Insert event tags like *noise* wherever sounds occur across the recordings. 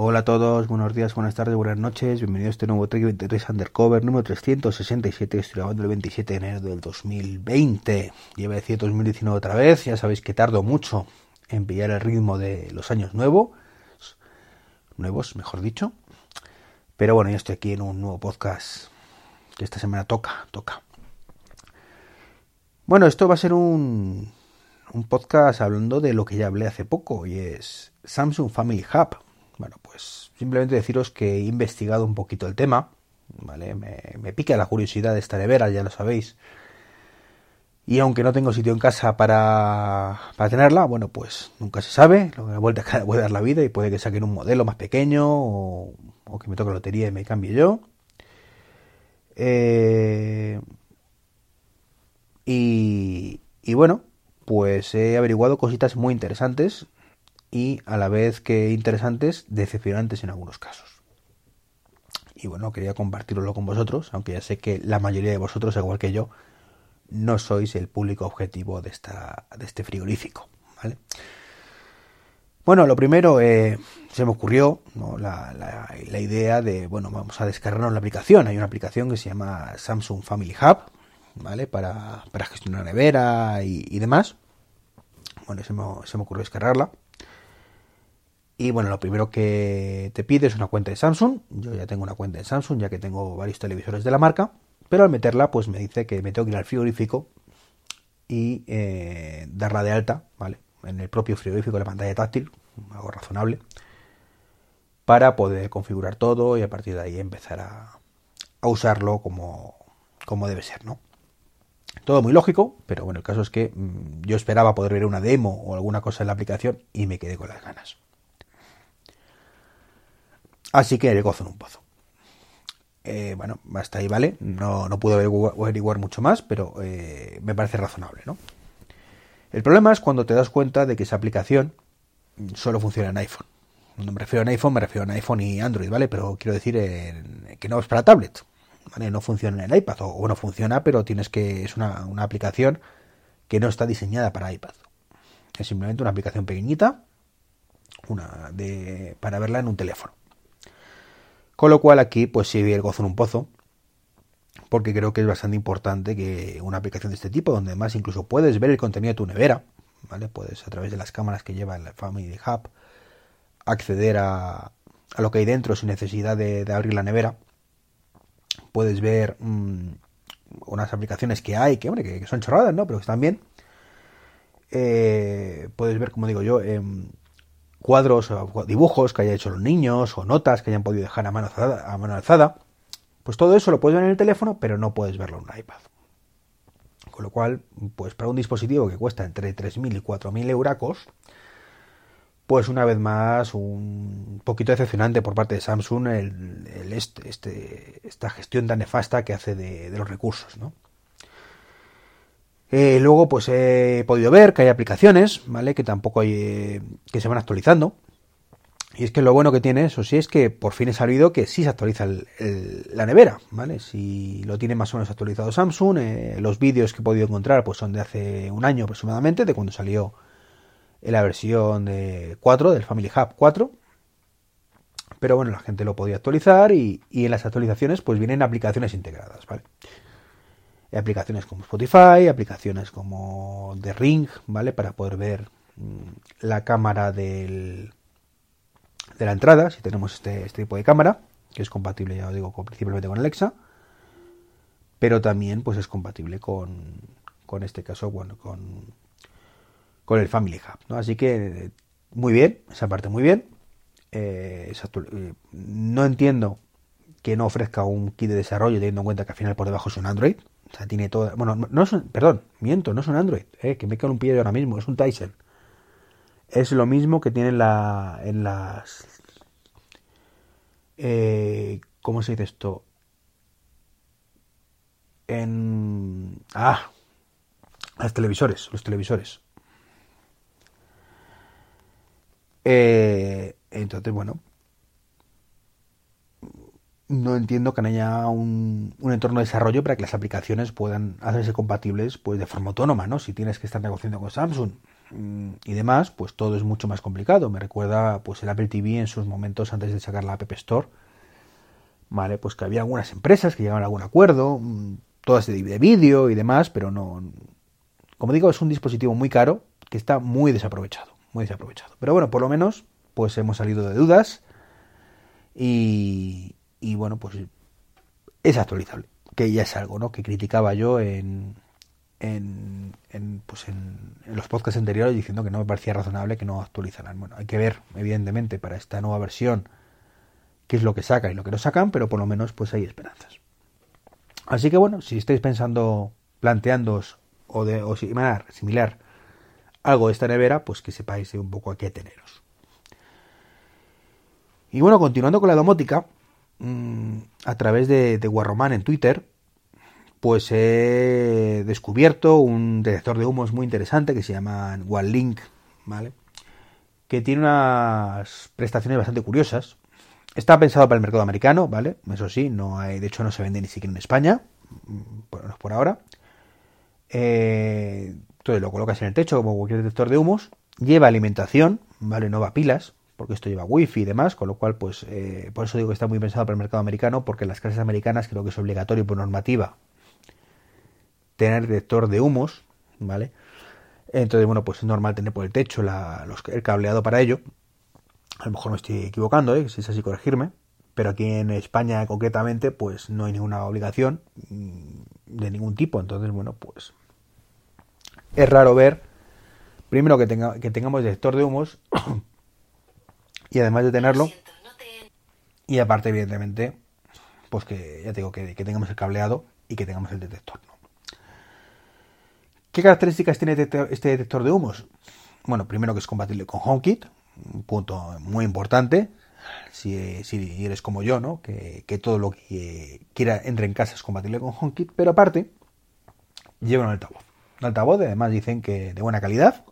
Hola a todos, buenos días, buenas tardes, buenas noches, bienvenidos a este nuevo Trek 23 Undercover número 367, estoy grabando el 27 de enero del 2020, lleva decir 2019 otra vez, ya sabéis que tardo mucho en pillar el ritmo de los años nuevos, nuevos mejor dicho, pero bueno, ya estoy aquí en un nuevo podcast que esta semana toca, toca. Bueno, esto va a ser un, un podcast hablando de lo que ya hablé hace poco y es Samsung Family Hub bueno, pues simplemente deciros que he investigado un poquito el tema, ¿vale? Me, pica la curiosidad de esta nevera, ya lo sabéis. Y aunque no tengo sitio en casa para, para tenerla, bueno, pues nunca se sabe, lo que la vuelta cada *laughs* puede dar la vida y puede que saquen un modelo más pequeño o, que me toque lotería y me cambie yo. Eh, y, y bueno, pues he averiguado cositas muy interesantes y a la vez que interesantes, decepcionantes en algunos casos. Y bueno, quería compartirlo con vosotros, aunque ya sé que la mayoría de vosotros, igual que yo, no sois el público objetivo de, esta, de este frigorífico. ¿vale? Bueno, lo primero, eh, se me ocurrió la, la, idea de, bueno, vamos a descargarnos la aplicación. Hay una aplicación que se llama Samsung Family Hub, ¿vale? Para, para gestionar nevera y, demás. Bueno, se me, se me ocurrió descargarla. Y bueno, lo primero que te pide es una cuenta de Samsung. Yo ya tengo una cuenta de Samsung, ya que tengo varios televisores de la marca. Pero al meterla, pues me dice que me tengo que ir al frigorífico y eh, darla de alta, ¿vale? En el propio frigorífico, la pantalla táctil, algo razonable, para poder configurar todo y a partir de ahí empezar a, usarlo como, como debe ser, ¿no? Todo muy lógico, pero bueno, el caso es que mm, yo esperaba poder ver una demo o alguna cosa en la aplicación y me quedé con las ganas. Así que le gozo en un pozo. Eh, bueno, hasta ahí, ¿vale? No, no pude averiguar mucho más, pero eh, me parece razonable, ¿no? El problema es cuando te das cuenta de que esa aplicación solo funciona en iPhone. Cuando me refiero a iPhone, me refiero a iPhone y Android, ¿vale? Pero quiero decir que no es para tablet, ¿vale? No funciona en el iPad, o bueno, funciona, pero tienes que. es una, una aplicación que no está diseñada para iPad. Es simplemente una aplicación pequeñita una de, para verla en un teléfono. Con lo cual aquí pues sí el gozo en un pozo, porque creo que es bastante importante que una aplicación de este tipo, donde además incluso puedes ver el contenido de tu nevera, ¿vale? Puedes a través de las cámaras que lleva el Family Hub acceder a, a lo que hay dentro sin necesidad de, abrir la nevera. Puedes ver mm, unas aplicaciones que hay, que, que, son chorradas, ¿no? Pero que están bien. Eh, puedes ver, como digo yo, em, cuadros o dibujos que haya hecho los niños o notas que hayan podido dejar a mano, alzada, a mano alzada. Pues todo eso lo puedes ver en el teléfono, pero no puedes verlo en un iPad. Con lo cual, pues para un dispositivo que cuesta entre 3.000 y 4.000 euracos, pues una vez más un poquito decepcionante por parte de Samsung este, esta gestión tan nefasta que hace de los recursos, ¿no? Eh, luego, pues he podido ver que hay aplicaciones, ¿vale? Que tampoco hay, eh, que se van actualizando. Y es que lo bueno que tiene eso sí es que por fin he sabido que sí se actualiza la nevera, ¿vale? Si lo tiene más o menos actualizado Samsung, eh, los vídeos que he podido encontrar pues son de hace un año aproximadamente, de cuando salió la versión de 4, del Family Hub 4. Pero bueno, la gente lo podía actualizar y, y en las actualizaciones pues vienen aplicaciones integradas, ¿vale? Aplicaciones como Spotify, aplicaciones como The Ring, ¿vale? Para poder ver mm, la cámara del, de la entrada, si tenemos este, este, tipo de cámara, que es compatible, ya lo digo, principalmente con Alexa, pero también pues es compatible con, con este caso, bueno, con, con el Family Hub, ¿no? Así que muy bien, esa parte muy bien. Eh, eh, no entiendo que no ofrezca un kit de desarrollo teniendo en cuenta que al final por debajo es un Android, o sea, tiene todo. Bueno, no es un, perdón, miento, no es un Android, eh, que me cae un pie ahora mismo, es un Tyson. Es lo mismo que tiene en, la, en las. Eh, ¿Cómo se dice esto? En. Ah, los televisores, los televisores. Eh, entonces, bueno, no entiendo que no haya un, entorno de desarrollo para que las aplicaciones puedan hacerse compatibles pues de forma autónoma, ¿no? Si tienes que estar negociando con Samsung, mm, y demás, pues todo es mucho más complicado. Me recuerda pues el Apple TV en sus momentos antes de sacar la App Store. Vale, pues que había algunas empresas que llegaban a algún acuerdo, mm, todas de vídeo y demás, pero no. Como digo, es un dispositivo muy caro que está muy desaprovechado, muy desaprovechado. Pero bueno, por lo menos, pues hemos salido de dudas y, y bueno, pues es actualizable, que ya es algo, ¿no? Que criticaba yo en, en, en, pues en, los podcasts anteriores diciendo que no me parecía razonable que no actualizaran. Bueno, hay que ver, evidentemente, para esta nueva versión qué es lo que sacan y lo que no sacan, pero por lo menos pues hay esperanzas. Así que bueno, si estáis pensando, planteándoos o, de, o similar, similar algo de esta nevera, pues que sepáis un poco a qué teneros. Y bueno, continuando con la domótica, mmm, a través de, de en Twitter, pues he descubierto un detector de humos muy interesante que se llama OneLink, ¿vale? Que tiene unas prestaciones bastante curiosas. Está pensado para el mercado americano, ¿vale? Eso sí, no hay, de hecho no se vende ni siquiera en España, por, por ahora. Eh, entonces lo colocas en el techo como cualquier detector de humos. Lleva alimentación, ¿vale? No va pilas, porque esto lleva wifi y demás, con lo cual, pues, eh, por eso digo que está muy pensado para el mercado americano, porque en las clases americanas creo que es obligatorio por normativa tener detector de humos, ¿vale? Entonces, bueno, pues es normal tener por el techo los, el cableado para ello. A lo mejor me estoy equivocando, ¿eh? si es así, corregirme. Pero aquí en España concretamente, pues no hay ninguna obligación de ningún tipo. Entonces, bueno, pues es raro ver, primero que, tenga, que tengamos detector de humos y además de tenerlo, y aparte, evidentemente, pues que ya tengo que, que tengamos el cableado y que tengamos el detector. ¿no? ¿Qué características tiene este detector de humos? Bueno, primero que es compatible con HomeKit, un punto muy importante. Si, si eres como yo, ¿no? Que, que, todo lo que quiera entre en casa es compatible con HomeKit, pero aparte lleva un altavoz. Un altavoz, además dicen que de buena calidad,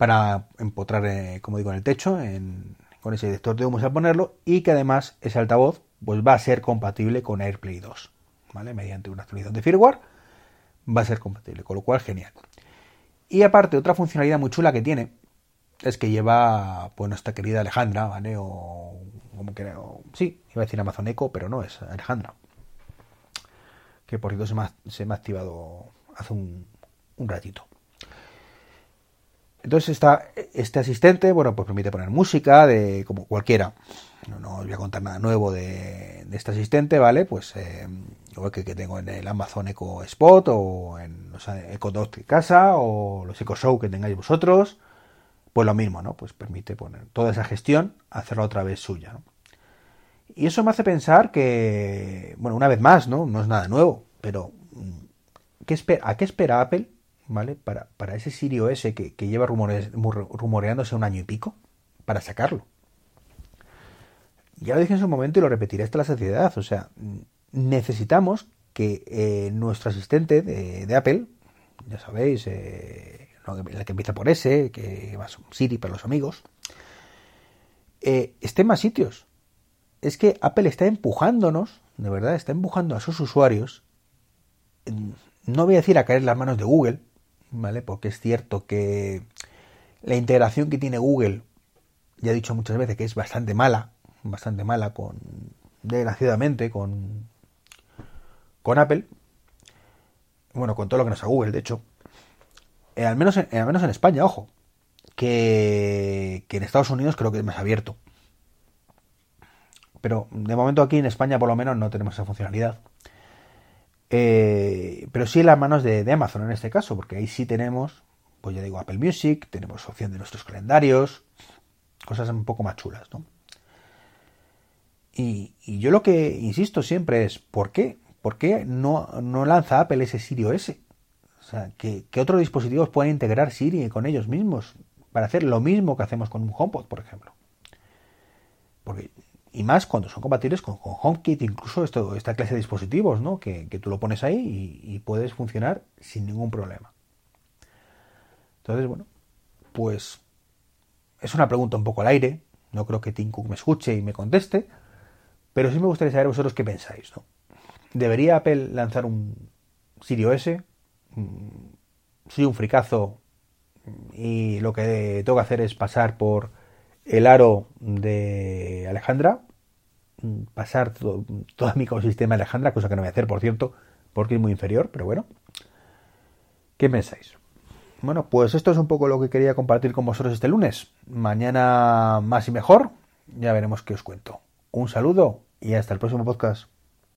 para empotrar, eh, como digo, en el techo, en, con ese detector de humos al ponerlo, y que además ese altavoz pues, va a ser compatible con AirPlay 2, ¿vale? Mediante una actualización de firmware va a ser compatible, con lo cual genial. Y aparte, otra funcionalidad muy chula que tiene es que lleva, pues, nuestra querida Alejandra, ¿vale? O, como que, sí, iba a decir Amazon Echo, pero no, es Alejandra. Que por cierto se me ha, se ha activado hace un ratito. Entonces está este asistente, bueno, pues permite poner música de como cualquiera. No, os voy a contar nada nuevo de, este asistente, ¿vale? Pues eh, que, tengo en el Amazon Echo Spot o en los Echo Dot de casa o los Echo Show que tengáis vosotros, pues lo mismo, ¿no? Pues permite poner toda esa gestión, hacerla otra vez suya. Y eso me hace pensar que, bueno, una vez más, ¿no? No es nada nuevo, pero ¿qué espera, ¿a qué espera Apple ¿vale? Para, para ese Sirio S que, que lleva rumoreándose un año y pico, para sacarlo. Ya lo dije en su momento y lo repetiré hasta la saciedad. O sea, necesitamos que eh, nuestro asistente de, Apple, ya sabéis, eh, la que empieza por S, que va Siri para los amigos, eh, esté en más sitios. Es que Apple está empujándonos, de verdad, está empujando a sus usuarios, no voy a decir a caer en las manos de Google, ¿vale? Porque es cierto que la integración que tiene Google, ya he dicho muchas veces que es bastante mala, bastante mala con, desgraciadamente, con, con Apple, bueno, con todo lo que nos a Google, de hecho, eh, al, menos en, al menos en España, ojo, que, que en Estados Unidos creo que es más abierto. Pero de momento aquí en España por lo menos no tenemos esa funcionalidad. Eh, pero sí en las manos de, Amazon en este caso, porque ahí sí tenemos, pues ya digo, Apple Music, tenemos opción de nuestros calendarios, cosas un poco más chulas, ¿no? Y, yo lo que insisto siempre es, ¿por qué? ¿Por qué no, no lanza Apple ese Sirio S? O sea, que, que otros dispositivos puedan integrar Siri con ellos mismos para hacer lo mismo que hacemos con un HomePod, por ejemplo. Porque y más cuando son compatibles con, HomeKit, incluso esto, esta clase de dispositivos, ¿no? Que, que tú lo pones ahí y, puedes funcionar sin ningún problema. Entonces, bueno, pues es una pregunta un poco al aire. No creo que Tim me escuche y me conteste, pero sí me gustaría saber vosotros qué pensáis, ¿no? ¿Debería Apple lanzar un Sirio S? ¿Sí un fricazo y lo que tengo que hacer es pasar por el aro de Alejandra, pasar todo, todo mi ecosistema de Alejandra, cosa que no voy a hacer, por cierto, porque es muy inferior, pero bueno. ¿Qué pensáis? Bueno, pues esto es un poco lo que quería compartir con vosotros este lunes. Mañana más y mejor. Ya veremos qué os cuento. Un saludo y hasta el próximo podcast.